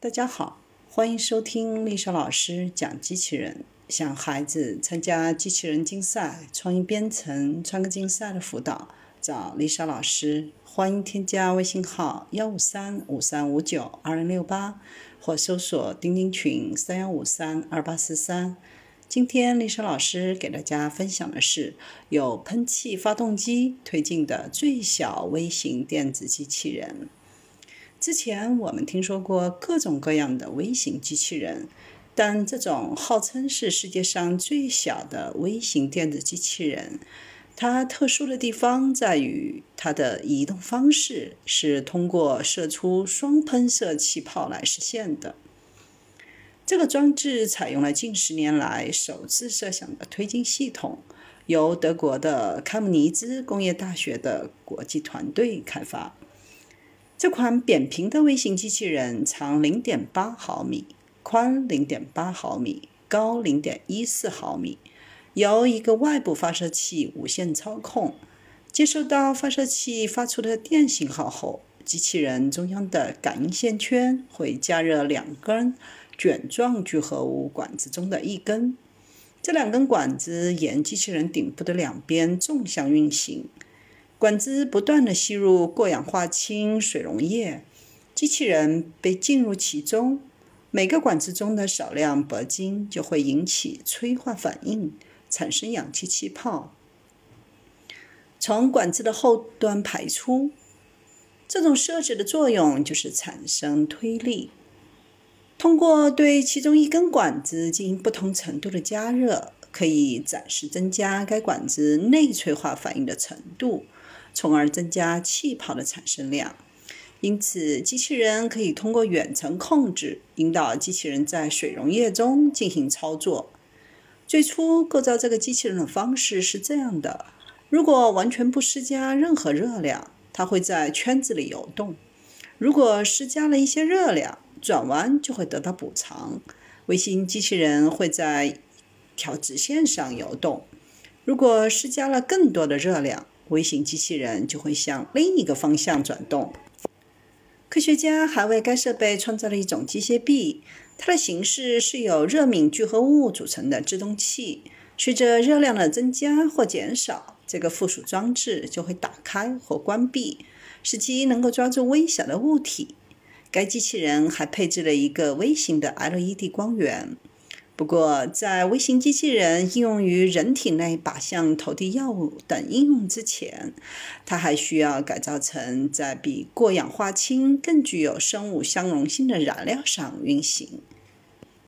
大家好，欢迎收听丽莎老师讲机器人。想孩子参加机器人竞赛、创意编程、创客竞赛的辅导，找丽莎老师。欢迎添加微信号幺五三五三五九二零六八，或搜索钉钉群三幺五三二八四三。今天丽莎老师给大家分享的是有喷气发动机推进的最小微型电子机器人。之前我们听说过各种各样的微型机器人，但这种号称是世界上最小的微型电子机器人，它特殊的地方在于它的移动方式是通过射出双喷射气泡来实现的。这个装置采用了近十年来首次设想的推进系统，由德国的开姆尼兹工业大学的国际团队开发。这款扁平的微型机器人长0.8毫米，宽0.8毫米，高0.14毫米，由一个外部发射器无线操控。接收到发射器发出的电信号后，机器人中央的感应线圈会加热两根卷状聚合物管子中的一根。这两根管子沿机器人顶部的两边纵向运行。管子不断地吸入过氧化氢水溶液，机器人被浸入其中。每个管子中的少量铂金就会引起催化反应，产生氧气气泡，从管子的后端排出。这种设置的作用就是产生推力。通过对其中一根管子进行不同程度的加热，可以暂时增加该管子内催化反应的程度。从而增加气泡的产生量，因此机器人可以通过远程控制引导机器人在水溶液中进行操作。最初构造这个机器人的方式是这样的：如果完全不施加任何热量，它会在圈子里游动；如果施加了一些热量，转弯就会得到补偿。微型机器人会在一条直线上游动；如果施加了更多的热量，微型机器人就会向另一个方向转动。科学家还为该设备创造了一种机械臂，它的形式是由热敏聚合物组成的制动器。随着热量的增加或减少，这个附属装置就会打开或关闭，使其能够抓住微小的物体。该机器人还配置了一个微型的 LED 光源。不过，在微型机器人应用于人体内靶向投递药物等应用之前，它还需要改造成在比过氧化氢更具有生物相容性的燃料上运行。